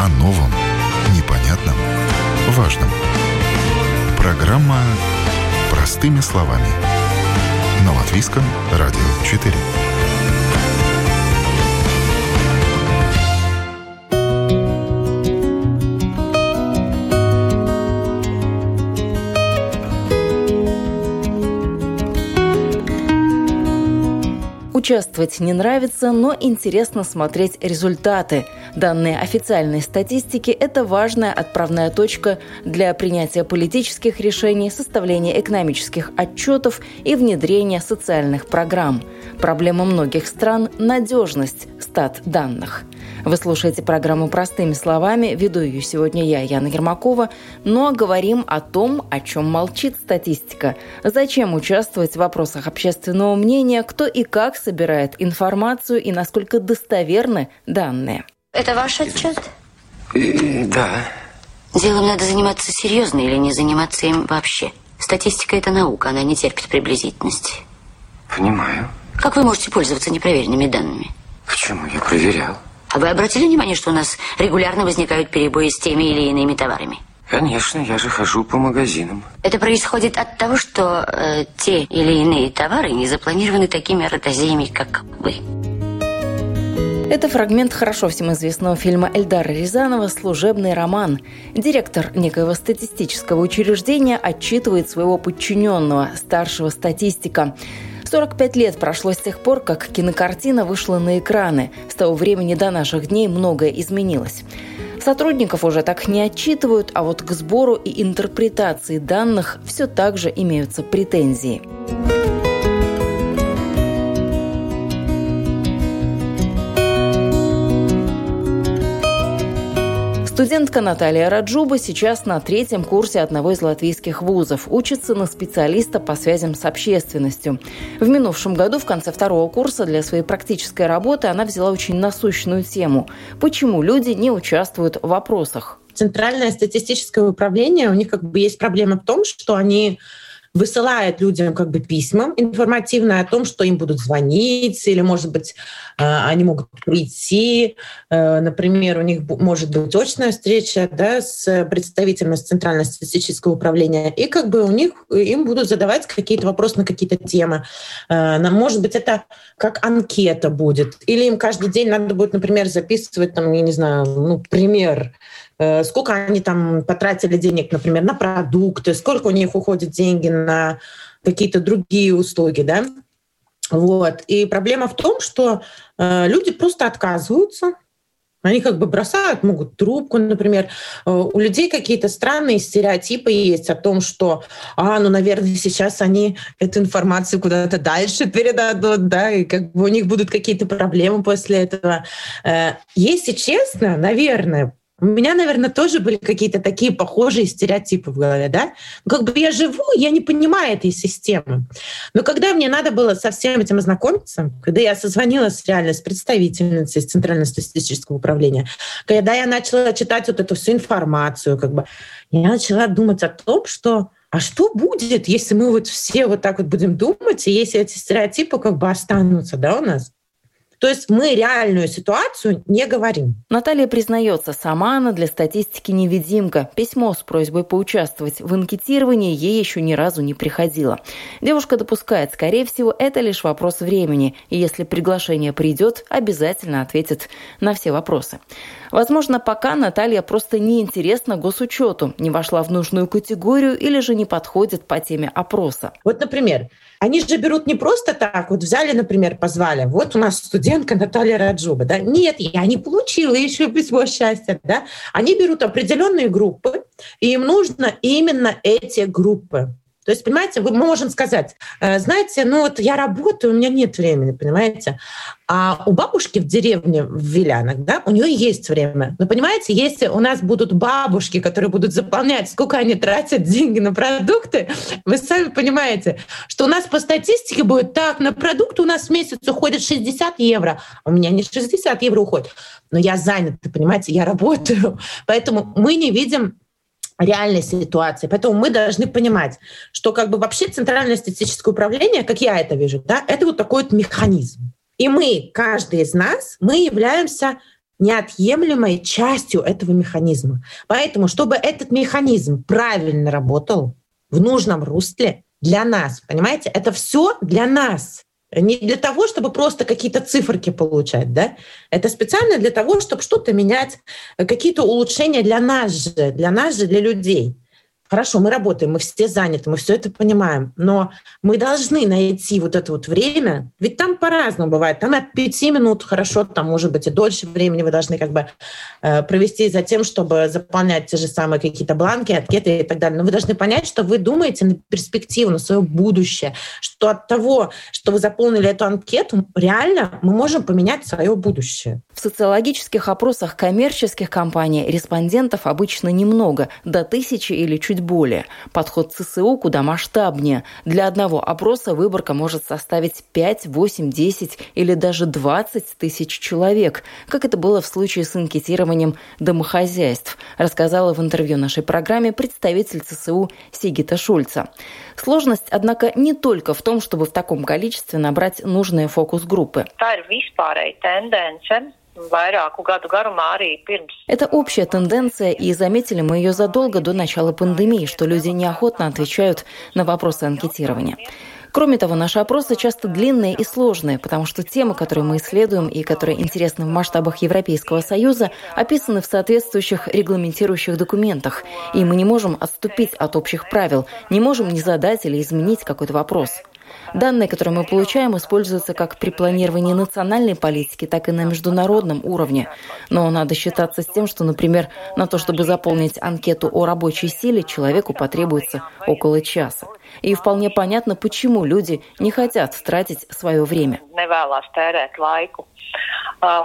О новом, непонятном, важном. Программа «Простыми словами». На Латвийском радио 4. Участвовать не нравится, но интересно смотреть результаты. Данные официальной статистики – это важная отправная точка для принятия политических решений, составления экономических отчетов и внедрения социальных программ. Проблема многих стран – надежность стат данных. Вы слушаете программу «Простыми словами». Веду ее сегодня я, Яна Ермакова. Но говорим о том, о чем молчит статистика. Зачем участвовать в вопросах общественного мнения, кто и как собирает информацию и насколько достоверны данные. Это ваш отчет? Да. Делом надо заниматься серьезно или не заниматься им вообще. Статистика – это наука, она не терпит приблизительности. Понимаю. Как вы можете пользоваться непроверенными данными? Почему? Я проверял. А вы обратили внимание, что у нас регулярно возникают перебои с теми или иными товарами? Конечно, я же хожу по магазинам. Это происходит от того, что э, те или иные товары не запланированы такими ротозеями, как вы. Это фрагмент хорошо всем известного фильма Эльдара Рязанова «Служебный роман». Директор некоего статистического учреждения отчитывает своего подчиненного, старшего статистика. 45 лет прошло с тех пор, как кинокартина вышла на экраны. С того времени до наших дней многое изменилось. Сотрудников уже так не отчитывают, а вот к сбору и интерпретации данных все так же имеются претензии. Студентка Наталья Раджуба сейчас на третьем курсе одного из латвийских вузов. Учится на специалиста по связям с общественностью. В минувшем году, в конце второго курса, для своей практической работы она взяла очень насущную тему. Почему люди не участвуют в вопросах? Центральное статистическое управление, у них как бы есть проблема в том, что они высылает людям как бы письма информативные о том, что им будут звонить, или, может быть, э, они могут прийти. Э, например, у них может быть очная встреча да, с представителями Центрального статистического управления, и как бы у них им будут задавать какие-то вопросы на какие-то темы. Э, может быть, это как анкета будет, или им каждый день надо будет, например, записывать, там, я не знаю, ну, пример Э, сколько они там потратили денег, например, на продукты, сколько у них уходит деньги на какие-то другие услуги, да. Вот. И проблема в том, что э, люди просто отказываются, они как бы бросают, могут трубку, например. Э, у людей какие-то странные стереотипы есть о том, что, а, ну, наверное, сейчас они эту информацию куда-то дальше передадут, да, и как бы у них будут какие-то проблемы после этого. Если честно, наверное, у меня, наверное, тоже были какие-то такие похожие стереотипы в голове, да? Ну, как бы я живу, я не понимаю этой системы. Но когда мне надо было со всем этим ознакомиться, когда я созвонилась реально с представительницей Центрального статистического управления, когда я начала читать вот эту всю информацию, как бы, я начала думать о том, что а что будет, если мы вот все вот так вот будем думать, и если эти стереотипы как бы останутся, да, у нас? То есть мы реальную ситуацию не говорим. Наталья признается, сама она для статистики невидимка. Письмо с просьбой поучаствовать в анкетировании ей еще ни разу не приходило. Девушка допускает, скорее всего, это лишь вопрос времени. И если приглашение придет, обязательно ответит на все вопросы. Возможно, пока Наталья просто неинтересна госучету, не вошла в нужную категорию или же не подходит по теме опроса. Вот, например, они же берут не просто так, вот взяли, например, позвали, вот у нас студентка Наталья Раджуба, да, нет, я не получила еще письмо счастья, да, они берут определенные группы, и им нужно именно эти группы. То есть, понимаете, мы можем сказать, «Э, знаете, ну вот я работаю, у меня нет времени, понимаете. А у бабушки в деревне в Вилянах, да, у нее есть время. Но понимаете, если у нас будут бабушки, которые будут заполнять, сколько они тратят деньги на продукты, вы сами понимаете, что у нас по статистике будет так, на продукты у нас в месяц уходит 60 евро, у меня не 60 евро уходит, но я занята, понимаете, я работаю. Поэтому мы не видим реальной ситуации. Поэтому мы должны понимать, что как бы вообще Центральное статистическое управление, как я это вижу, да, это вот такой вот механизм. И мы, каждый из нас, мы являемся неотъемлемой частью этого механизма. Поэтому, чтобы этот механизм правильно работал в нужном русле для нас, понимаете, это все для нас. Не для того, чтобы просто какие-то циферки получать, да? Это специально для того, чтобы что-то менять, какие-то улучшения для нас же, для нас же, для людей. Хорошо, мы работаем, мы все заняты, мы все это понимаем, но мы должны найти вот это вот время, ведь там по-разному бывает, там от пяти минут хорошо, там может быть и дольше времени вы должны как бы э, провести за тем, чтобы заполнять те же самые какие-то бланки, анкеты и так далее. Но вы должны понять, что вы думаете на перспективу, на свое будущее, что от того, что вы заполнили эту анкету, реально мы можем поменять свое будущее. В социологических опросах коммерческих компаний респондентов обычно немного, до тысячи или чуть чуть более. Подход ЦСУ куда масштабнее. Для одного опроса выборка может составить 5, 8, 10 или даже 20 тысяч человек, как это было в случае с анкетированием домохозяйств, рассказала в интервью нашей программе представитель ЦСУ Сигита Шульца. Сложность, однако, не только в том, чтобы в таком количестве набрать нужные фокус-группы. Это общая тенденция, и заметили мы ее задолго до начала пандемии, что люди неохотно отвечают на вопросы анкетирования. Кроме того, наши опросы часто длинные и сложные, потому что темы, которые мы исследуем и которые интересны в масштабах Европейского Союза, описаны в соответствующих регламентирующих документах, и мы не можем отступить от общих правил, не можем не задать или изменить какой-то вопрос. Данные, которые мы получаем, используются как при планировании национальной политики, так и на международном уровне. Но надо считаться с тем, что, например, на то, чтобы заполнить анкету о рабочей силе, человеку потребуется около часа. И вполне понятно, почему люди не хотят тратить свое время. А,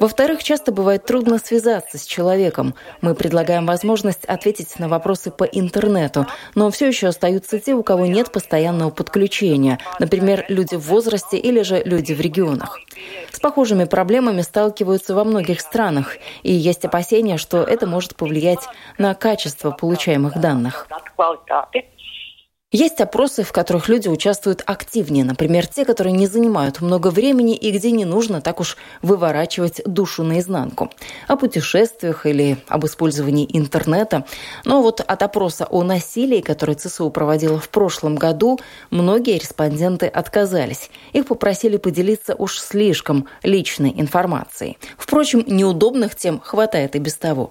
Во-вторых, часто бывает трудно связаться с человеком. Мы предлагаем возможность ответить на вопросы по интернету, но все еще остаются те, у кого нет постоянного подключения, например, люди в возрасте или же люди в регионах. С похожими проблемами сталкиваются во многих странах, и есть опасения, что это может повлиять на качество получаемых данных. Есть опросы, в которых люди участвуют активнее, например, те, которые не занимают много времени и где не нужно так уж выворачивать душу наизнанку. О путешествиях или об использовании интернета. Но вот от опроса о насилии, который ЦСУ проводила в прошлом году, многие респонденты отказались. Их попросили поделиться уж слишком личной информацией. Впрочем, неудобных тем хватает и без того.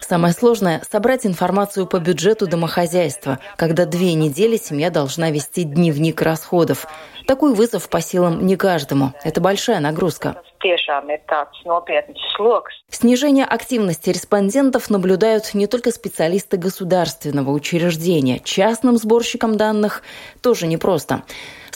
Самое сложное – собрать информацию по бюджету бюджету домохозяйства, когда две недели семья должна вести дневник расходов. Такой вызов по силам не каждому. Это большая нагрузка. Снижение активности респондентов наблюдают не только специалисты государственного учреждения. Частным сборщикам данных тоже непросто.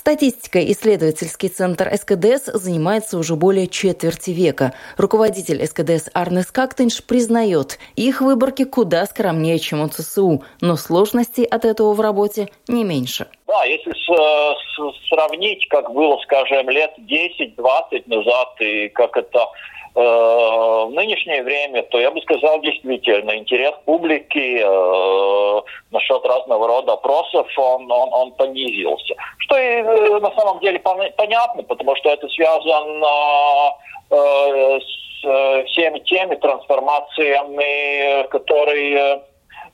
Статистикой исследовательский центр СКДС занимается уже более четверти века. Руководитель СКДС Арнес Кактенш признает, их выборки куда скромнее, чем у ЦСУ, но сложностей от этого в работе не меньше. Да, если с, с, сравнить, как было, скажем, лет 10-20 назад, и как это Э, в нынешнее время, то я бы сказал действительно интерес публики э, насчет разного рода опросов он, он, он понизился. Что и э, на самом деле понятно, потому что это связано э, с э, всеми теми трансформациями, которые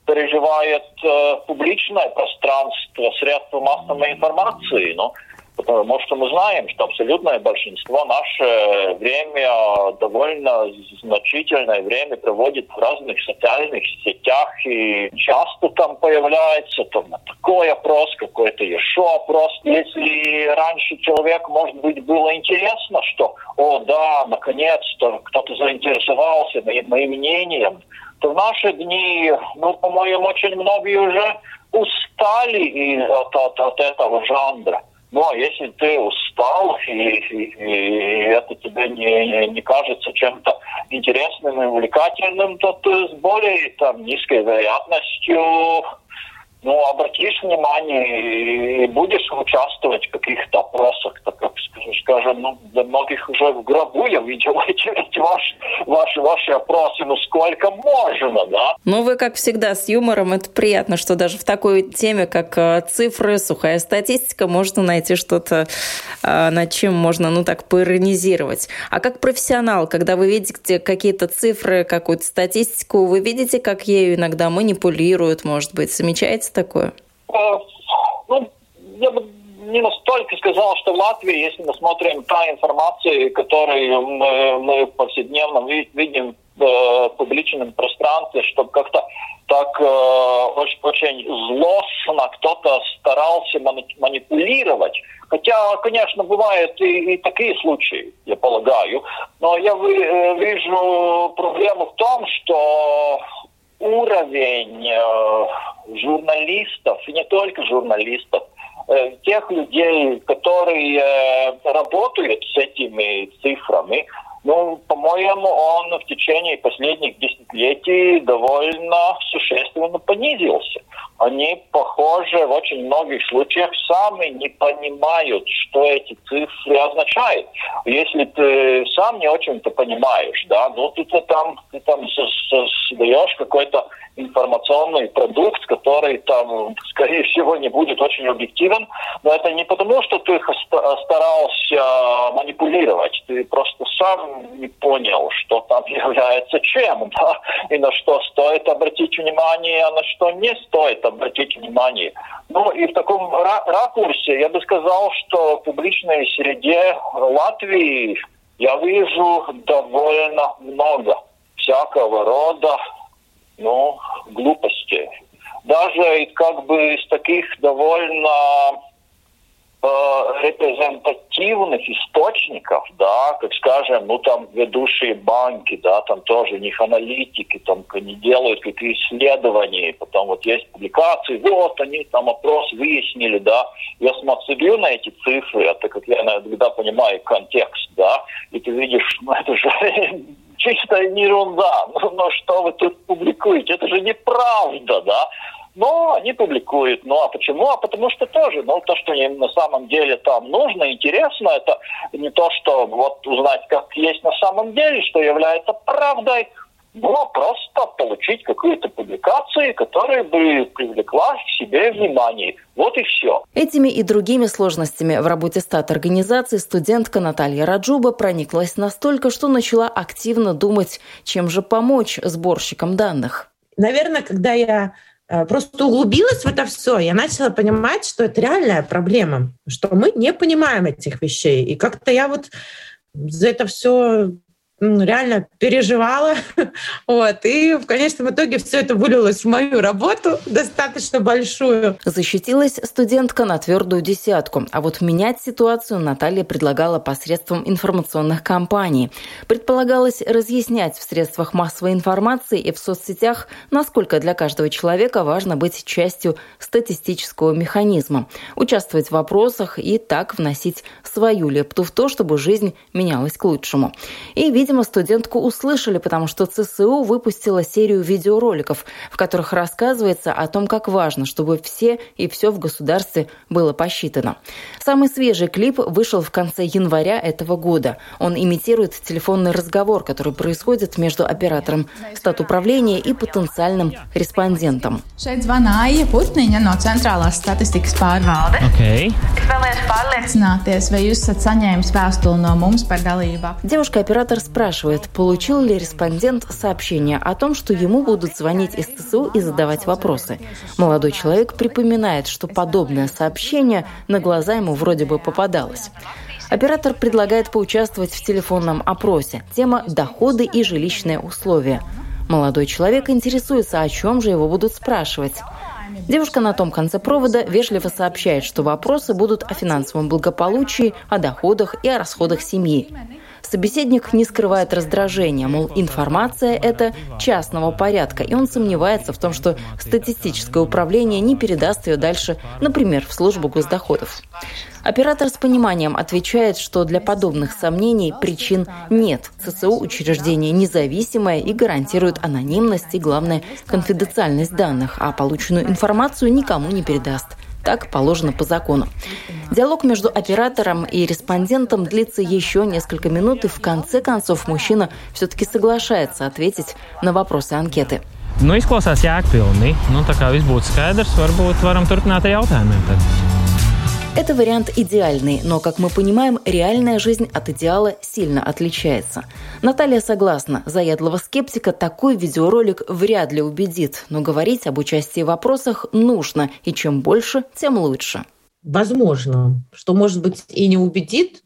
переживает э, публичное пространство, средства массовой информации. Ну, Потому что мы знаем, что абсолютное большинство наше время, довольно значительное время проводит в разных социальных сетях, и часто там появляется там, такой опрос, какой-то еще опрос. Если раньше человек, может быть, было интересно, что, о, да, наконец-то кто-то заинтересовался моим, моим мнением, то в наши дни, ну, по-моему, очень многие уже устали от, от, от этого жанра. Ну, а если ты устал, и, и, и это тебе не, не кажется чем-то интересным и увлекательным, то ты с более там, низкой вероятностью ну, обратишь внимание и будешь участвовать в каких-то опросах, так как, скажем, ну, для многих уже в гробу я видел эти, эти ваши, ваши, ваши опросы, ну сколько можно, да? Ну, вы, как всегда, с юмором. Это приятно, что даже в такой теме, как э, цифры, сухая статистика, можно найти что-то, э, над чем можно, ну, так, поиронизировать. А как профессионал, когда вы видите какие-то цифры, какую-то статистику, вы видите, как ею иногда манипулируют, может быть, замечаете такое? Э, ну, я бы не настолько сказал, что в Латвии, если мы смотрим та информация, которую мы, мы повседневно видим в публичном пространстве, чтобы как-то так э, очень, очень злостно кто-то старался манипулировать. Хотя, конечно, бывают и, и такие случаи, я полагаю. Но я э, вижу проблему в том, что уровень э, журналистов, и не только журналистов, э, тех людей, которые э, работают с этими цифрами, ну, по-моему, он в течение последних десятилетий довольно существенно понизился. Они, похоже, в очень многих случаях сами не понимают, что эти цифры означают. Если ты сам не очень-то понимаешь, да, ну ты, ты там, ты там создаешь какой-то информационный продукт, который там, скорее всего, не будет очень объективен, но это не потому, что ты старался манипулировать, ты просто сам не понял, что там является чем, да, и на что стоит обратить внимание, а на что не стоит обратить внимание. Ну и в таком ракурсе я бы сказал, что в публичной среде Латвии я вижу довольно много всякого рода ну, глупости. Даже как бы из таких довольно репрезентативных источников, да, как скажем, ну там ведущие банки, да, там тоже у них аналитики, там они делают какие-то исследования, потом вот есть публикации, вот они там опрос выяснили, да, я смотрю на эти цифры, это как я иногда понимаю контекст, да, и ты видишь, ну это же чистая ерунда. Ну, ну что вы тут публикуете? Это же неправда, да? Но они публикуют. Ну а почему? А потому что тоже, ну то, что им на самом деле там нужно, интересно, это не то, что вот узнать, как есть на самом деле, что является правдой, но просто получить какую-то публикацию, которая бы привлекла к себе внимание. Вот и все. Этими и другими сложностями в работе стат-организации студентка Наталья Раджуба прониклась настолько, что начала активно думать, чем же помочь сборщикам данных. Наверное, когда я просто углубилась в это все, я начала понимать, что это реальная проблема, что мы не понимаем этих вещей. И как-то я вот за это все реально переживала. вот. И в конечном итоге все это вылилось в мою работу, достаточно большую. Защитилась студентка на твердую десятку. А вот менять ситуацию Наталья предлагала посредством информационных кампаний. Предполагалось разъяснять в средствах массовой информации и в соцсетях, насколько для каждого человека важно быть частью статистического механизма, участвовать в вопросах и так вносить свою лепту в то, чтобы жизнь менялась к лучшему. И, видимо, Видимо, студентку услышали, потому что ЦСУ выпустила серию видеороликов, в которых рассказывается о том, как важно, чтобы все и все в государстве было посчитано. Самый свежий клип вышел в конце января этого года. Он имитирует телефонный разговор, который происходит между оператором статуправления и потенциальным респондентом. Okay. Девушка-оператор спрашивает, спрашивает, получил ли респондент сообщение о том, что ему будут звонить из ТСУ и задавать вопросы. Молодой человек припоминает, что подобное сообщение на глаза ему вроде бы попадалось. Оператор предлагает поучаствовать в телефонном опросе. Тема «Доходы и жилищные условия». Молодой человек интересуется, о чем же его будут спрашивать. Девушка на том конце провода вежливо сообщает, что вопросы будут о финансовом благополучии, о доходах и о расходах семьи. Собеседник не скрывает раздражения, мол, информация – это частного порядка, и он сомневается в том, что статистическое управление не передаст ее дальше, например, в службу госдоходов. Оператор с пониманием отвечает, что для подобных сомнений причин нет. ЦЦУ – учреждение независимое и гарантирует анонимность и, главное, конфиденциальность данных, а полученную информацию никому не передаст. Так положено по закону. Диалог между оператором и респондентом длится еще несколько минут, и в конце концов мужчина все-таки соглашается ответить на вопросы анкеты. Nu, izklausās jēgpilni. Nu, tā kā viss būtu skaidrs, varbūt varam turpināt ar jautājumiem. Tad. Это вариант идеальный, но, как мы понимаем, реальная жизнь от идеала сильно отличается. Наталья согласна, заядлого скептика такой видеоролик вряд ли убедит, но говорить об участии в вопросах нужно, и чем больше, тем лучше. Возможно, что, может быть, и не убедит,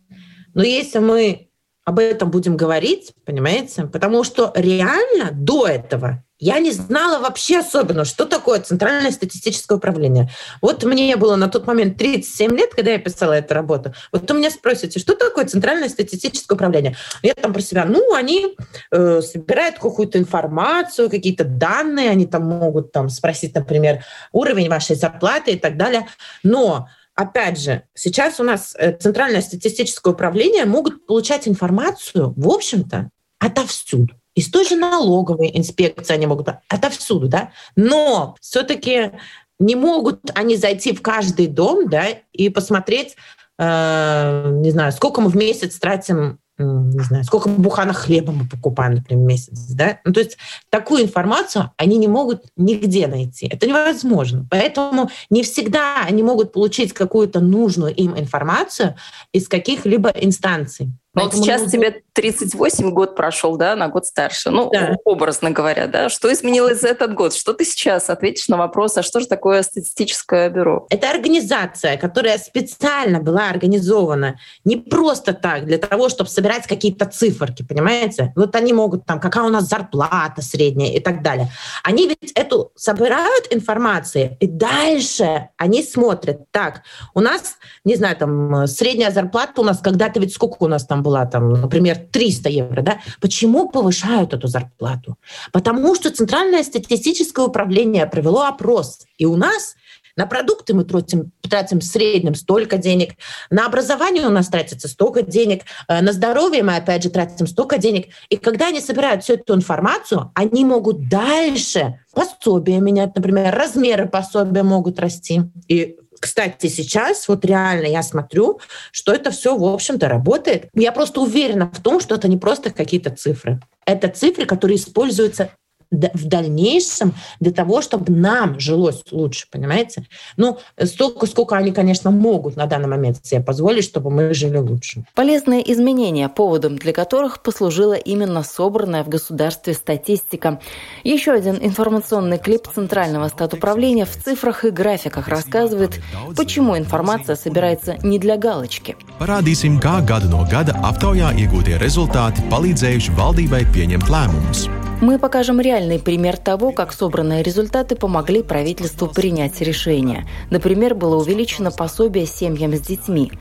но если мы об этом будем говорить, понимаете, потому что реально до этого я не знала вообще особенно, что такое Центральное статистическое управление. Вот мне было на тот момент 37 лет, когда я писала эту работу. Вот у меня спросите, что такое Центральное статистическое управление? Я там про себя, ну, они э, собирают какую-то информацию, какие-то данные, они там могут там спросить, например, уровень вашей зарплаты и так далее. Но опять же, сейчас у нас э, Центральное статистическое управление могут получать информацию, в общем-то, отовсюду. Из той же налоговой инспекции они могут, отовсюду, да, но все-таки не могут они зайти в каждый дом, да, и посмотреть, э, не знаю, сколько мы в месяц тратим не знаю, сколько буханок хлеба мы покупаем, например, в месяц, да? Ну, то есть такую информацию они не могут нигде найти. Это невозможно. Поэтому не всегда они могут получить какую-то нужную им информацию из каких-либо инстанций. Но вот сейчас нужно... тебе 38 год прошел, да, на год старше. Ну, да. образно говоря, да. Что изменилось за этот год? Что ты сейчас ответишь на вопрос, а что же такое статистическое бюро? Это организация, которая специально была организована не просто так, для того, чтобы собирать какие-то циферки, понимаете? Вот они могут там, какая у нас зарплата средняя и так далее. Они ведь эту собирают информацию, и дальше они смотрят, так, у нас, не знаю, там, средняя зарплата у нас когда-то ведь сколько у нас там была, там, например, 300 евро, да, почему повышают эту зарплату? Потому что Центральное статистическое управление провело опрос, и у нас на продукты мы тратим, тратим в среднем столько денег, на образование у нас тратится столько денег, э, на здоровье мы опять же тратим столько денег. И когда они собирают всю эту информацию, они могут дальше пособия менять, например, размеры пособия могут расти. И кстати, сейчас вот реально я смотрю, что это все, в общем-то, работает. Я просто уверена в том, что это не просто какие-то цифры. Это цифры, которые используются в дальнейшем для того, чтобы нам жилось лучше, понимаете? Ну, столько, сколько они, конечно, могут на данный момент себе позволить, чтобы мы жили лучше. Полезные изменения, поводом для которых послужила именно собранная в государстве статистика. Еще один информационный клип Центрального статуправления в цифрах и графиках рассказывает, почему информация собирается не для галочки. Parādīsim, kā gada no gada aptaujā iegūtie rezultāti palīdzējuši valdībai pieņemt lēmumus. Мы покажем реальный пример того, как собранные результаты помогли правительству принять решение. Например, было увеличено пособие семьям с детьми.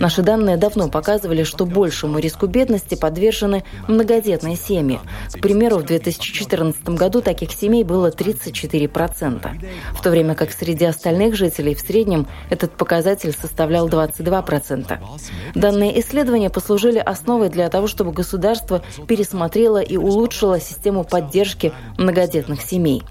Наши данные давно показывали, что большему риску бедности подвержены многодетные семьи. К примеру, в 2014 году таких семей было 34%, в то время как среди остальных жителей в среднем этот показатель составлял 22%. Данные исследования послужили основой для того, чтобы государство пересмотрело и улучшило систему поддержки многодетных семей.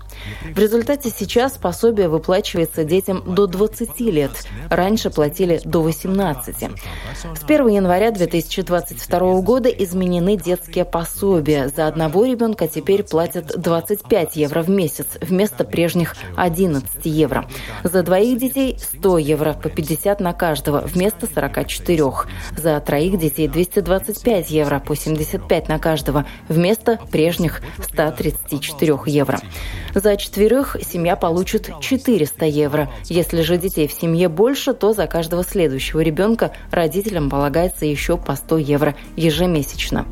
В результате сейчас пособие выплачивается детям до 20 лет. Раньше платили до 18. С 1 января 2022 года изменены детские пособия. За одного ребенка теперь платят 25 евро в месяц вместо прежних 11 евро. За двоих детей 100 евро по 50 на каждого вместо 44. За троих детей 225 евро по 75 на каждого вместо прежних 134 евро. За четверых семья получит 400 евро. Если же детей в семье больше, то за каждого следующего ребенка родителям полагается еще по 100 евро ежемесячно.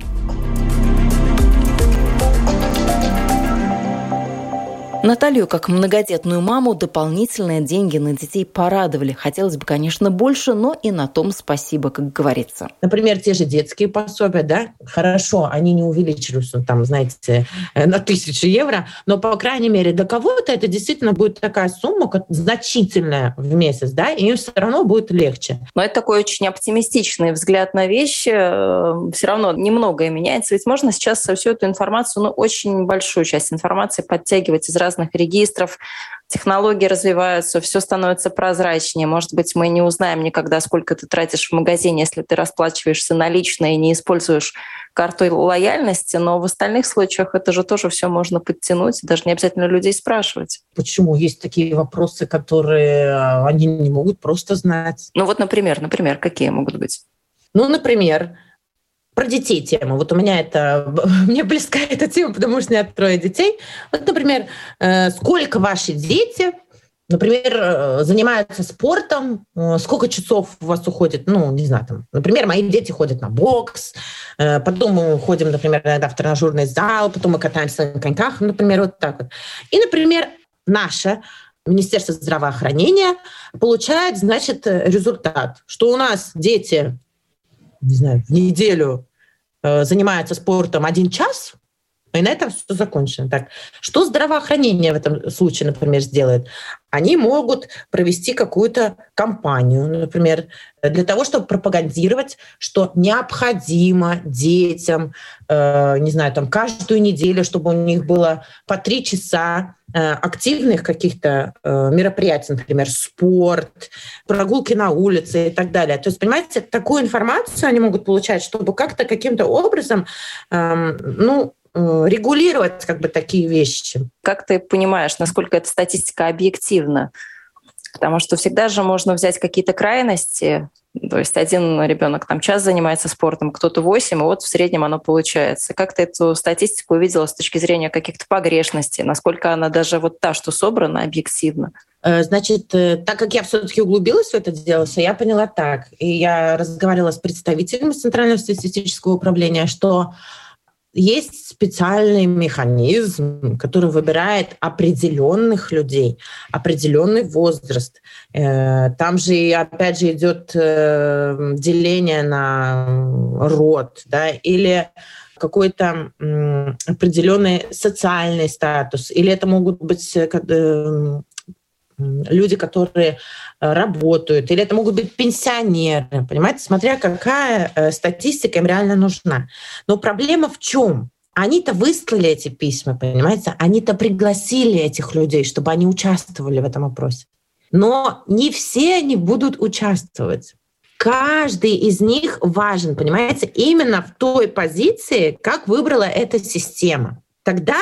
Наталью, как многодетную маму, дополнительные деньги на детей порадовали. Хотелось бы, конечно, больше, но и на том спасибо, как говорится. Например, те же детские пособия, да, хорошо, они не увеличились, ну, там, знаете, э, на тысячу евро, но, по крайней мере, для кого-то это действительно будет такая сумма значительная в месяц, да, и им все равно будет легче. Но это такой очень оптимистичный взгляд на вещи. Э, все равно немногое меняется. Ведь можно сейчас всю эту информацию, ну, очень большую часть информации подтягивать из разных разных регистров, технологии развиваются, все становится прозрачнее. Может быть, мы не узнаем никогда, сколько ты тратишь в магазине, если ты расплачиваешься налично и не используешь карту лояльности, но в остальных случаях это же тоже все можно подтянуть, даже не обязательно людей спрашивать. Почему есть такие вопросы, которые а, они не могут просто знать? Ну вот, например, например, какие могут быть? Ну, например, про детей тема. Вот у меня это, мне близка эта тема, потому что у меня трое детей. Вот, например, э, сколько ваши дети, например, э, занимаются спортом, э, сколько часов у вас уходит, ну, не знаю, там, например, мои дети ходят на бокс, потом мы ходим, например, иногда в тренажерный зал, потом мы катаемся на коньках, например, вот так вот. И, например, наше Министерство здравоохранения получает, значит, результат, что у нас дети не знаю, в неделю занимается спортом один час, и на этом все закончено. Так, что здравоохранение в этом случае, например, сделает? Они могут провести какую-то кампанию, например, для того, чтобы пропагандировать, что необходимо детям, э, не знаю, там каждую неделю, чтобы у них было по три часа э, активных каких-то э, мероприятий, например, спорт, прогулки на улице и так далее. То есть, понимаете, такую информацию они могут получать, чтобы как-то каким-то образом, э, ну, регулировать как бы такие вещи. Как ты понимаешь, насколько эта статистика объективна? Потому что всегда же можно взять какие-то крайности. То есть один ребенок там час занимается спортом, кто-то восемь, и вот в среднем оно получается. Как ты эту статистику увидела с точки зрения каких-то погрешностей? Насколько она даже вот та, что собрана, объективна? Э, значит, э, так как я все-таки углубилась в это дело, я поняла так, и я разговаривала с представителями Центрального статистического управления, что есть специальный механизм, который выбирает определенных людей, определенный возраст. Э, там же, опять же, идет э, деление на род, да, или какой-то определенный социальный статус, или это могут быть э, люди, которые э, работают, или это могут быть пенсионеры, понимаете, смотря какая э, статистика им реально нужна. Но проблема в чем? Они-то выслали эти письма, понимаете? Они-то пригласили этих людей, чтобы они участвовали в этом опросе. Но не все они будут участвовать. Каждый из них важен, понимаете, именно в той позиции, как выбрала эта система. Тогда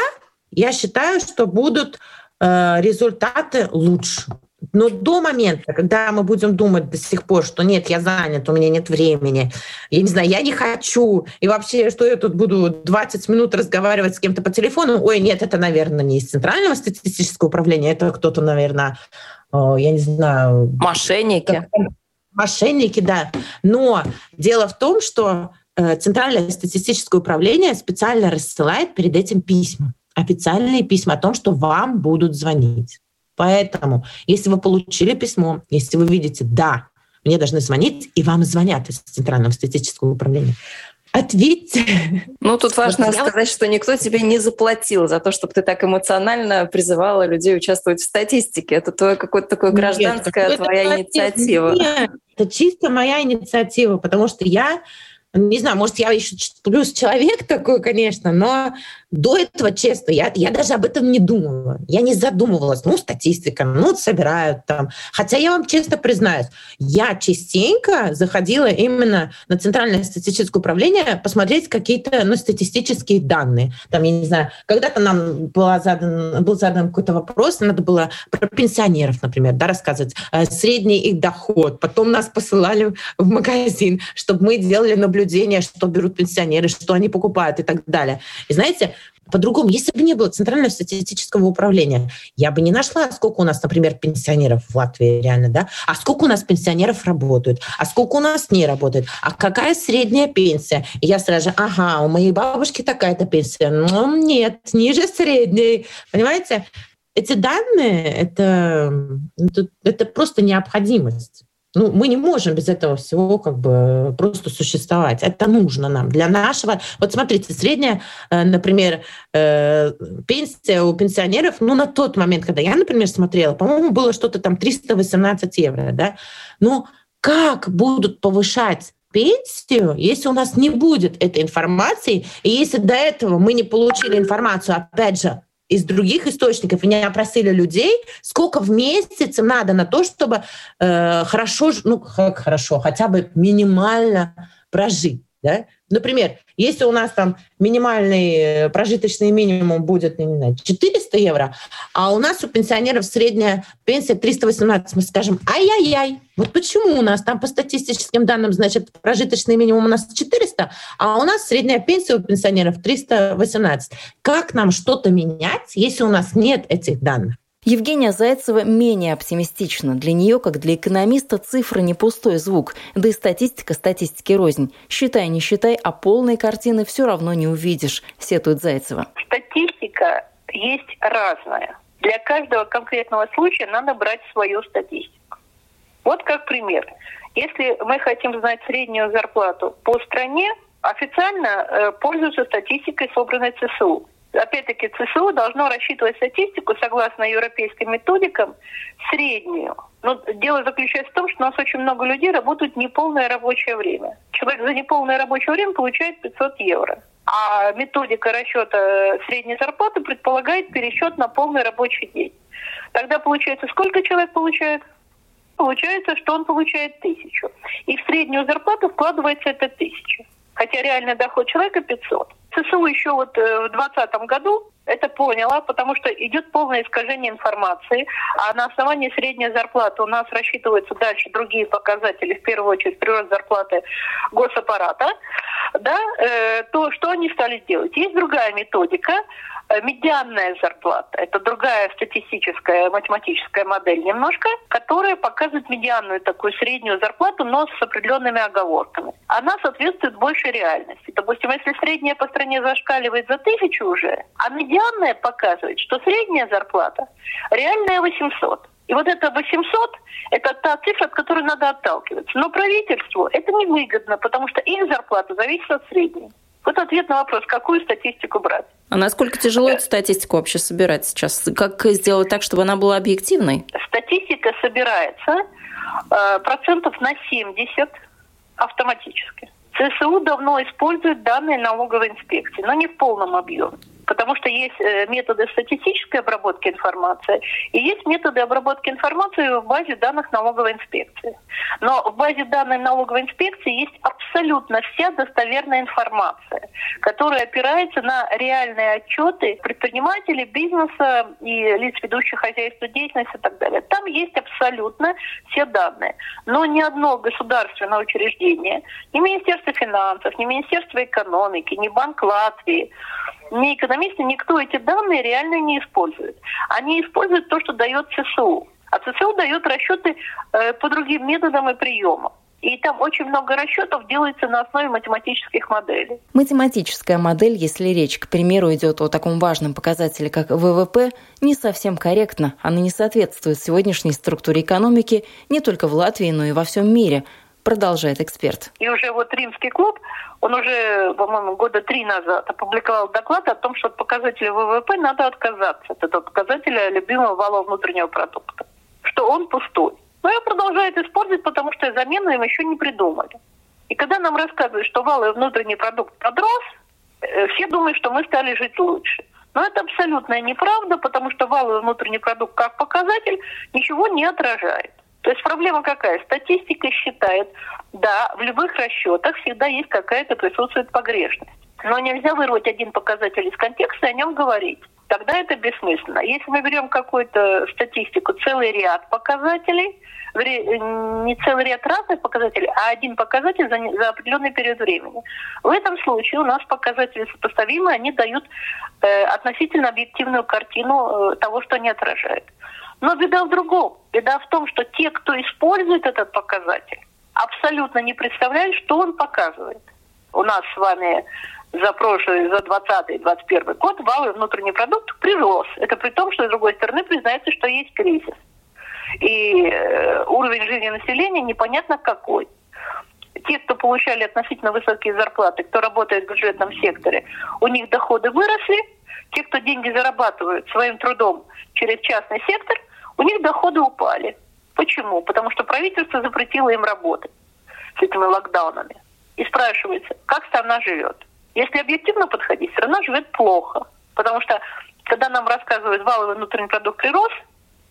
я считаю, что будут результаты лучше. Но до момента, когда мы будем думать до сих пор, что нет, я занят, у меня нет времени, я не знаю, я не хочу, и вообще, что я тут буду 20 минут разговаривать с кем-то по телефону, ой, нет, это, наверное, не из Центрального статистического управления, это кто-то, наверное, я не знаю... Мошенники. Мошенники, да. Но дело в том, что э, Центральное статистическое управление специально рассылает перед этим письма официальные письма о том, что вам будут звонить. Поэтому, если вы получили письмо, если вы видите, да, мне должны звонить, и вам звонят из Центрального статистического управления, ответьте. Ну, тут важно вот сказать, что никто тебе не заплатил за то, чтобы ты так эмоционально призывала людей участвовать в статистике. Это твое какое-то такое гражданская нет, твоя инициатива. Нет, это чисто моя инициатива, потому что я не знаю, может, я еще плюс человек такой, конечно, но до этого, честно, я, я даже об этом не думала. Я не задумывалась. Ну, статистика, ну, собирают там. Хотя я вам честно признаюсь, я частенько заходила именно на Центральное статистическое управление посмотреть какие-то ну, статистические данные. Там, я не знаю, когда-то нам была задан, был задан какой-то вопрос, надо было про пенсионеров, например, да, рассказывать, э, средний их доход. Потом нас посылали в магазин, чтобы мы делали наблюдение, что берут пенсионеры, что они покупают и так далее. И знаете, по-другому. Если бы не было Центрального статистического управления, я бы не нашла, сколько у нас, например, пенсионеров в Латвии реально, да, а сколько у нас пенсионеров работают, а сколько у нас не работает, а какая средняя пенсия. И я сразу же, ага, у моей бабушки такая-то пенсия. Ну, нет, ниже средней. Понимаете? Эти данные это, это, это просто необходимость. Ну, мы не можем без этого всего как бы просто существовать. Это нужно нам для нашего. Вот смотрите, средняя, э, например, э, пенсия у пенсионеров, ну, на тот момент, когда я, например, смотрела, по-моему, было что-то там 318 евро, да. Ну, как будут повышать пенсию, если у нас не будет этой информации, и если до этого мы не получили информацию, опять же, из других источников, не опросили людей, сколько в месяц им надо на то, чтобы э, хорошо, ну как хорошо, хотя бы минимально прожить. Да? Например, если у нас там минимальный э, прожиточный минимум будет, не знаю, 400 евро, а у нас у пенсионеров средняя пенсия 318, мы скажем, ай-яй-яй, вот почему у нас там по статистическим данным, значит, прожиточный минимум у нас 400, а у нас средняя пенсия у пенсионеров 318. Как нам что-то менять, если у нас нет этих данных? Евгения Зайцева менее оптимистична. Для нее, как для экономиста, цифры не пустой звук, да и статистика статистики рознь. Считай, не считай, а полной картины все равно не увидишь, сетует Зайцева. Статистика есть разная. Для каждого конкретного случая надо брать свою статистику. Вот как пример. Если мы хотим знать среднюю зарплату по стране, официально э, пользуются статистикой, собранной ЦСУ опять-таки ЦСУ должно рассчитывать статистику согласно европейским методикам среднюю. Но дело заключается в том, что у нас очень много людей работают неполное рабочее время. Человек за неполное рабочее время получает 500 евро. А методика расчета средней зарплаты предполагает пересчет на полный рабочий день. Тогда получается, сколько человек получает? Получается, что он получает тысячу. И в среднюю зарплату вкладывается это тысяча. Хотя реальный доход человека 500. ЦСУ еще вот э, в 2020 году это поняла, потому что идет полное искажение информации, а на основании средней зарплаты у нас рассчитываются дальше другие показатели, в первую очередь прирост зарплаты госаппарата, да, э, то что они стали делать? Есть другая методика, медианная зарплата. Это другая статистическая математическая модель немножко, которая показывает медианную такую среднюю зарплату, но с определенными оговорками. Она соответствует большей реальности. Допустим, если средняя по стране зашкаливает за тысячу уже, а медианная показывает, что средняя зарплата реальная 800. И вот это 800 – это та цифра, от которой надо отталкиваться. Но правительству это невыгодно, потому что их зарплата зависит от средней. Вот ответ на вопрос, какую статистику брать. А насколько тяжело эту статистику вообще собирать сейчас? Как сделать так, чтобы она была объективной? Статистика собирается э, процентов на 70 автоматически. ЦСУ давно использует данные налоговой инспекции, но не в полном объеме потому что есть э, методы статистической обработки информации и есть методы обработки информации в базе данных налоговой инспекции. Но в базе данных налоговой инспекции есть абсолютно вся достоверная информация, которая опирается на реальные отчеты предпринимателей, бизнеса и лиц, ведущих хозяйство деятельности и так далее. Там есть абсолютно все данные. Но ни одно государственное учреждение, ни Министерство финансов, ни Министерство экономики, ни Банк Латвии, ни экономисты, никто эти данные реально не использует. Они используют то, что дает ЦСУ. А ЦСУ дает расчеты э, по другим методам и приемам. И там очень много расчетов делается на основе математических моделей. Математическая модель, если речь, к примеру, идет о таком важном показателе, как ВВП, не совсем корректна. Она не соответствует сегодняшней структуре экономики не только в Латвии, но и во всем мире продолжает эксперт. И уже вот римский клуб, он уже, по-моему, года три назад опубликовал доклад о том, что от показателя ВВП надо отказаться. от этого показателя любимого вала внутреннего продукта. Что он пустой. Но его продолжают использовать, потому что замену им еще не придумали. И когда нам рассказывают, что валовый внутренний продукт подрос, э, все думают, что мы стали жить лучше. Но это абсолютная неправда, потому что валовый внутренний продукт как показатель ничего не отражает. То есть проблема какая? Статистика считает, да, в любых расчетах всегда есть какая-то присутствует погрешность. Но нельзя вырвать один показатель из контекста и о нем говорить. Тогда это бессмысленно. Если мы берем какую-то статистику, целый ряд показателей, не целый ряд разных показателей, а один показатель за, за определенный период времени. В этом случае у нас показатели сопоставимы, они дают э, относительно объективную картину э, того, что они отражают. Но беда в другом. Беда в том, что те, кто использует этот показатель, абсолютно не представляют, что он показывает. У нас с вами за прошлый, за 20 и 21 год валовый внутренний продукт прирос. Это при том, что с другой стороны признается, что есть кризис. И э, уровень жизни населения непонятно какой. Те, кто получали относительно высокие зарплаты, кто работает в бюджетном секторе, у них доходы выросли. Те, кто деньги зарабатывают своим трудом через частный сектор, у них доходы упали. Почему? Потому что правительство запретило им работать с этими локдаунами. И спрашивается, как страна живет. Если объективно подходить, страна живет плохо. Потому что когда нам рассказывают, валовый внутренний продукт прирос,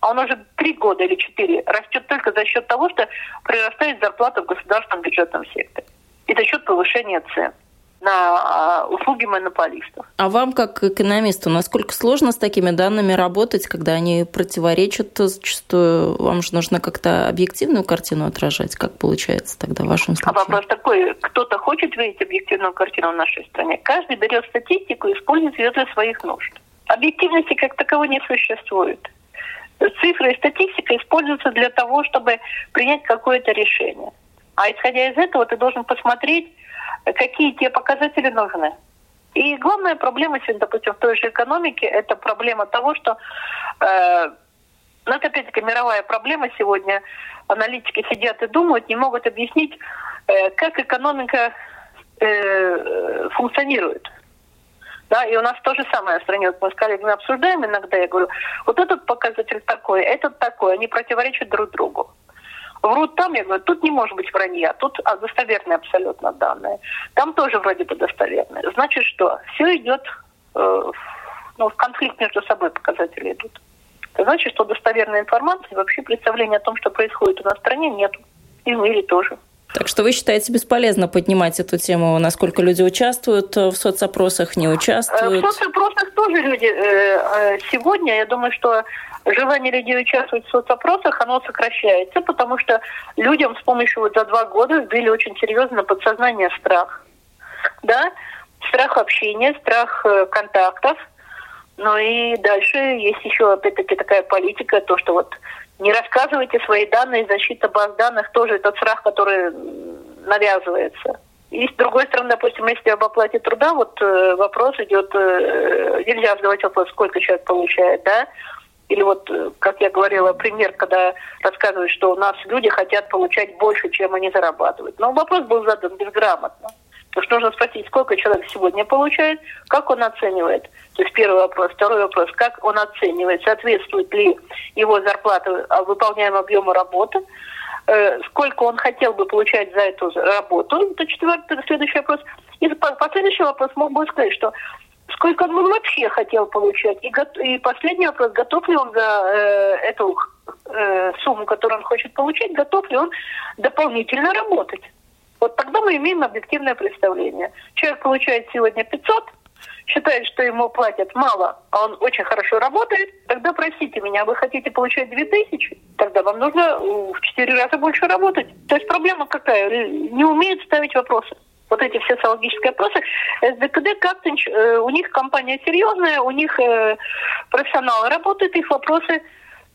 а он уже три года или четыре растет только за счет того, что прирастает зарплата в государственном бюджетном секторе и за счет повышения цен на а, услуги монополистов. А вам, как экономисту, насколько сложно с такими данными работать, когда они противоречат зачастую? Вам же нужно как-то объективную картину отражать. Как получается тогда в вашем случае? А вопрос такой, кто-то хочет видеть объективную картину в нашей стране? Каждый берет статистику и использует ее для своих нужд. Объективности как таковой не существует. Цифры и статистика используются для того, чтобы принять какое-то решение. А исходя из этого ты должен посмотреть, какие тебе показатели нужны. И главная проблема сегодня, допустим, в той же экономике, это проблема того, что, э, ну, это опять-таки мировая проблема сегодня. Аналитики сидят и думают, не могут объяснить, э, как экономика э, функционирует. Да, и у нас то же самое в стране. Вот мы с коллегами обсуждаем иногда, я говорю, вот этот показатель такой, этот такой, они противоречат друг другу. Врут там, я говорю, тут не может быть вранья, тут а, достоверные абсолютно данные. Там тоже вроде бы достоверные. Значит, что все идет, э, ну, в конфликт между собой показатели идут. Это значит, что достоверной информации, вообще представления о том, что происходит у нас в стране, нет. И в мире тоже. Так что вы считаете бесполезно поднимать эту тему, насколько люди участвуют э, в соцопросах, не участвуют? Э, в соцопросах тоже люди. Э, сегодня, я думаю, что желание людей участвовать в соцопросах, оно сокращается, потому что людям с помощью вот за два года вбили очень серьезно подсознание страх. Да? Страх общения, страх контактов. Ну и дальше есть еще, опять-таки, такая политика, то, что вот не рассказывайте свои данные, защита баз данных, тоже этот страх, который навязывается. И с другой стороны, допустим, если об оплате труда, вот э, вопрос идет, э, нельзя задавать вопрос, сколько человек получает, да, или вот, э, как я говорила, пример, когда рассказывают, что у нас люди хотят получать больше, чем они зарабатывают. Но вопрос был задан безграмотно. Потому что нужно спросить, сколько человек сегодня получает, как он оценивает. То есть первый вопрос. Второй вопрос, как он оценивает, соответствует ли его зарплата выполняемому объему работы, э, сколько он хотел бы получать за эту работу. Это четвертый, следующий вопрос. И последующий вопрос мог бы сказать, что сколько он вообще хотел получать. И, и последний вопрос, готов ли он за э, эту э, сумму, которую он хочет получать, готов ли он дополнительно работать. Вот тогда мы имеем объективное представление. Человек получает сегодня 500, считает, что ему платят мало, а он очень хорошо работает, тогда простите меня, вы хотите получать 2000, тогда вам нужно в 4 раза больше работать. То есть проблема какая? Не умеют ставить вопросы. Вот эти все социологические опросы. СДКД как-то, э, у них компания серьезная, у них э, профессионалы работают, их вопросы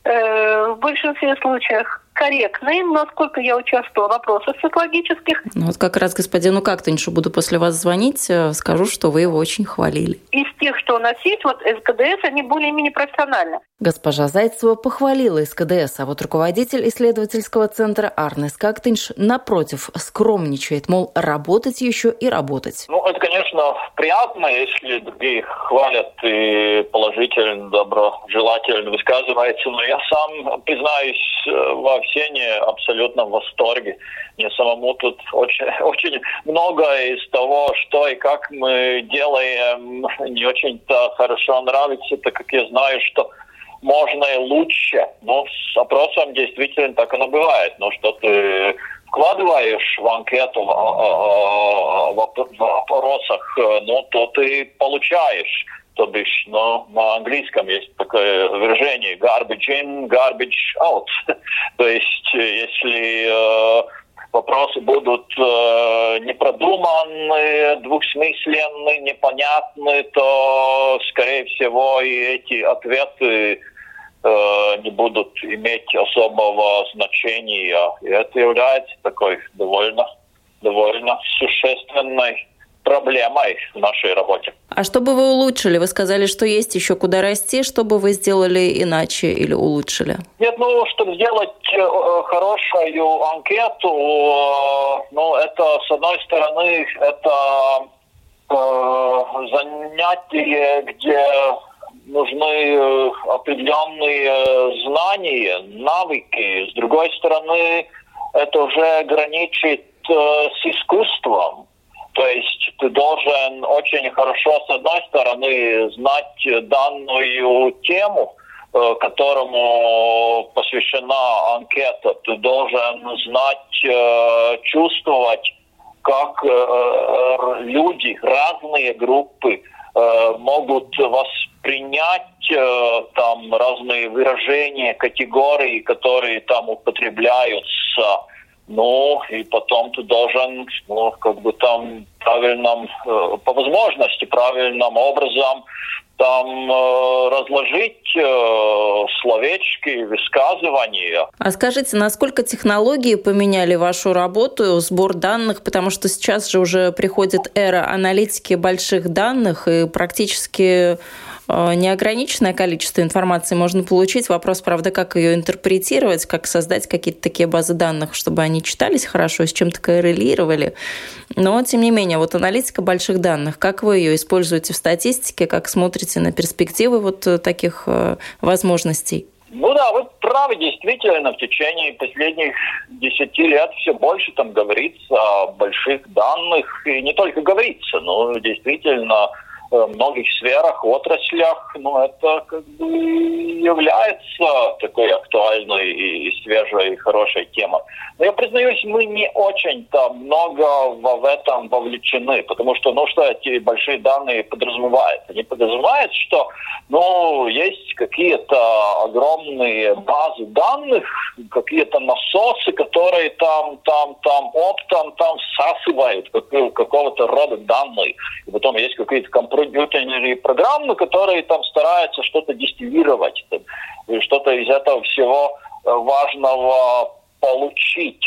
э, в большинстве случаев корректные, насколько я участвовала в вопросах социологических. Ну, вот как раз господину Кактеншу буду после вас звонить, э, скажу, что вы его очень хвалили. Из тех, что у нас есть, вот СКДС, они более-менее профессиональны. Госпожа Зайцева похвалила СКДС, а вот руководитель исследовательского центра Арнес Кактенш, напротив, скромничает, мол, работать еще и работать. Ну, это, конечно, приятно, если другие хвалят и положительно, доброжелательно высказываются, но я сам, признаюсь, э, во общения абсолютно в восторге. Мне самому тут очень, очень много из того, что и как мы делаем, не очень-то хорошо нравится, так как я знаю, что можно и лучше. Но с опросом действительно так оно бывает. Но что ты вкладываешь в анкету, в вопросах, ну, то ты получаешь. То бишь, но на английском есть такое выражение garbage in, garbage out. То есть, если э, вопросы будут э, непродуманные, двухсмысленные, непонятные, то, скорее всего, и эти ответы э, не будут иметь особого значения. И это является такой довольно, довольно существенной проблемой в нашей работе. А что бы вы улучшили? Вы сказали, что есть еще куда расти. Что бы вы сделали иначе или улучшили? Нет, ну, чтобы сделать э, хорошую анкету, э, ну, это, с одной стороны, это э, занятие, где нужны э, определенные знания, навыки. С другой стороны, это уже граничит э, с искусством. То есть ты должен очень хорошо, с одной стороны, знать данную тему, э, которому посвящена анкета. Ты должен знать, э, чувствовать, как люди, разные группы могут воспринять там разные выражения, категории, которые там употребляются ну, и потом ты должен, ну, как бы там правильным, э, по возможности, правильным образом там э, разложить э, словечки, высказывания. А скажите, насколько технологии поменяли вашу работу, сбор данных, потому что сейчас же уже приходит эра аналитики больших данных, и практически неограниченное количество информации можно получить. Вопрос, правда, как ее интерпретировать, как создать какие-то такие базы данных, чтобы они читались хорошо, с чем-то коррелировали. Но, тем не менее, вот аналитика больших данных, как вы ее используете в статистике, как смотрите на перспективы вот э, таких э, возможностей? Ну да, вы правы, действительно, в течение последних десяти лет все больше там говорится о больших данных, и не только говорится, но действительно многих сферах, отраслях, ну, это как бы является такой актуальной и свежей, и хорошей темой. Но я признаюсь, мы не очень-то много в этом вовлечены, потому что, ну, что эти большие данные подразумевают? Они подразумевают, что, ну, есть какие-то огромные базы данных, какие-то насосы, которые там, там, там, оптом, там всасывают какого-то рода данные. И потом есть какие-то компромиссы компьютерные программы, которые там стараются что-то дистиллировать, что-то из этого всего э, важного получить.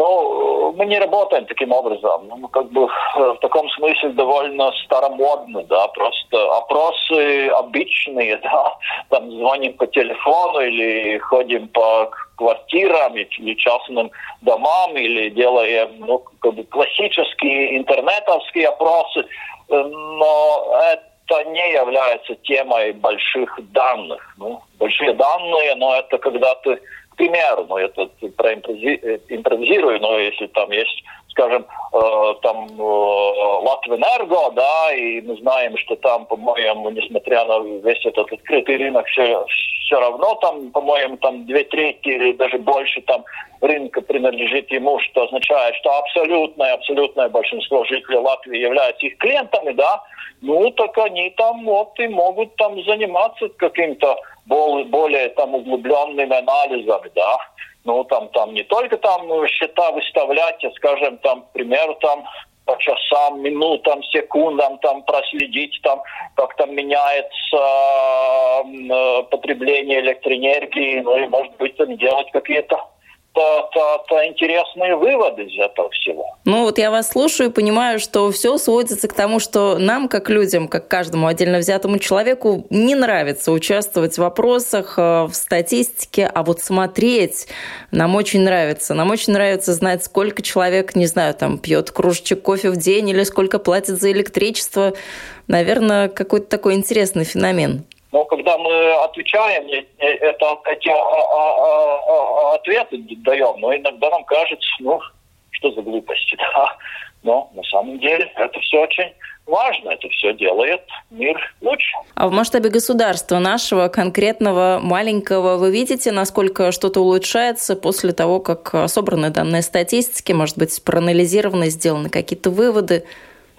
Но мы не работаем таким образом. Ну, мы как бы в таком смысле довольно старомодны, да, просто опросы обычные, да, там звоним по телефону или ходим по квартирам или частным домам, или делаем ну, как бы классические интернетовские опросы но это не является темой больших данных. Ну, большие данные, но это когда ты, к примеру, ну, это проимпровизирую, но если там есть, скажем, э, там э, Латвэнерго, да, и мы знаем, что там, по-моему, несмотря на весь этот открытый рынок, все, все равно там, по-моему, там две трети или даже больше там рынка принадлежит ему, что означает, что абсолютное, абсолютное большинство жителей Латвии являются их клиентами, да, ну так они там вот и могут там заниматься каким-то более, более там углубленными анализами, да. Ну там, там не только там счета выставлять, а скажем там, к примеру, там по часам, минутам, секундам там проследить, там, как там меняется э, потребление электроэнергии, ну и, может быть, там делать какие-то то, то, то интересные выводы из этого всего. Ну вот я вас слушаю и понимаю, что все сводится к тому, что нам, как людям, как каждому отдельно взятому человеку, не нравится участвовать в вопросах, э, в статистике, а вот смотреть нам очень нравится. Нам очень нравится знать, сколько человек, не знаю, там пьет кружечек кофе в день или сколько платит за электричество. Наверное, какой-то такой интересный феномен. Но когда мы отвечаем, это, эти а, а, а, ответы даем, но иногда нам кажется, ну, что за глупости, да. Но на самом деле это все очень важно, это все делает мир лучше. А в масштабе государства нашего, конкретного, маленького, вы видите, насколько что-то улучшается после того, как собраны данные статистики, может быть, проанализированы, сделаны какие-то выводы?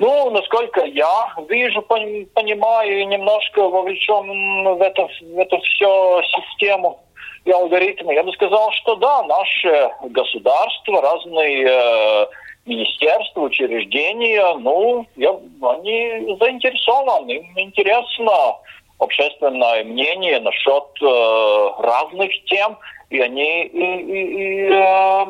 Ну, насколько я вижу, понимаю и немножко вовлечен в это, в эту всю систему и алгоритмы, я бы сказал, что да, наше государство, разные э, министерства, учреждения, ну, я, они заинтересованы, им интересно общественное мнение насчет э, разных тем, и они и, и, и, э,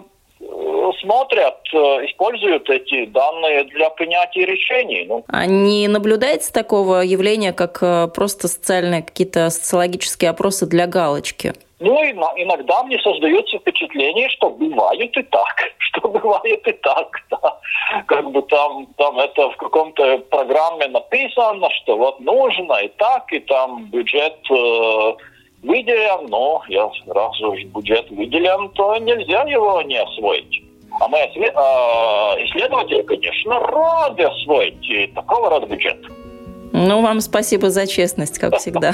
смотрят, э, используют эти данные для принятия решений. Ну. А не наблюдается такого явления, как э, просто социальные какие-то социологические опросы для галочки? Ну, иногда мне создается впечатление, что бывает и так, что бывает и так, да. Как бы там, там это в каком-то программе написано, что вот нужно и так, и там бюджет э, выделен, но раз уж бюджет выделен, то нельзя его не освоить. А мы, исследователи, конечно, рады освоить такого рода бюджет. Ну, вам спасибо за честность, как всегда.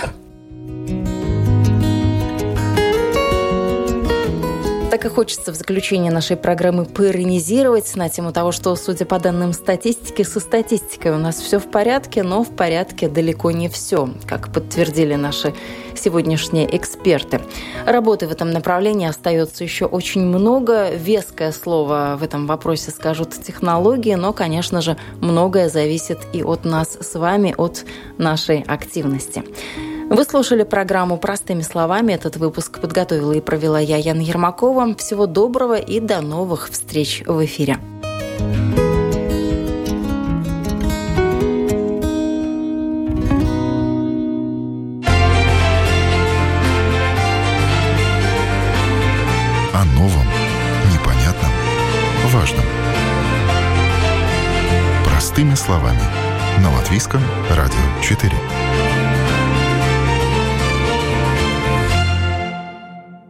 Так и хочется в заключение нашей программы поиронизировать на тему того, что, судя по данным статистики, со статистикой у нас все в порядке, но в порядке далеко не все, как подтвердили наши сегодняшние эксперты. Работы в этом направлении остается еще очень много. Веское слово в этом вопросе скажут технологии, но, конечно же, многое зависит и от нас с вами, от нашей активности. Вы слушали программу «Простыми словами». Этот выпуск подготовила и провела я, Яна Ермакова. Всего доброго и до новых встреч в эфире. О новом, непонятном, важном. Простыми словами. На Латвийском радио 4.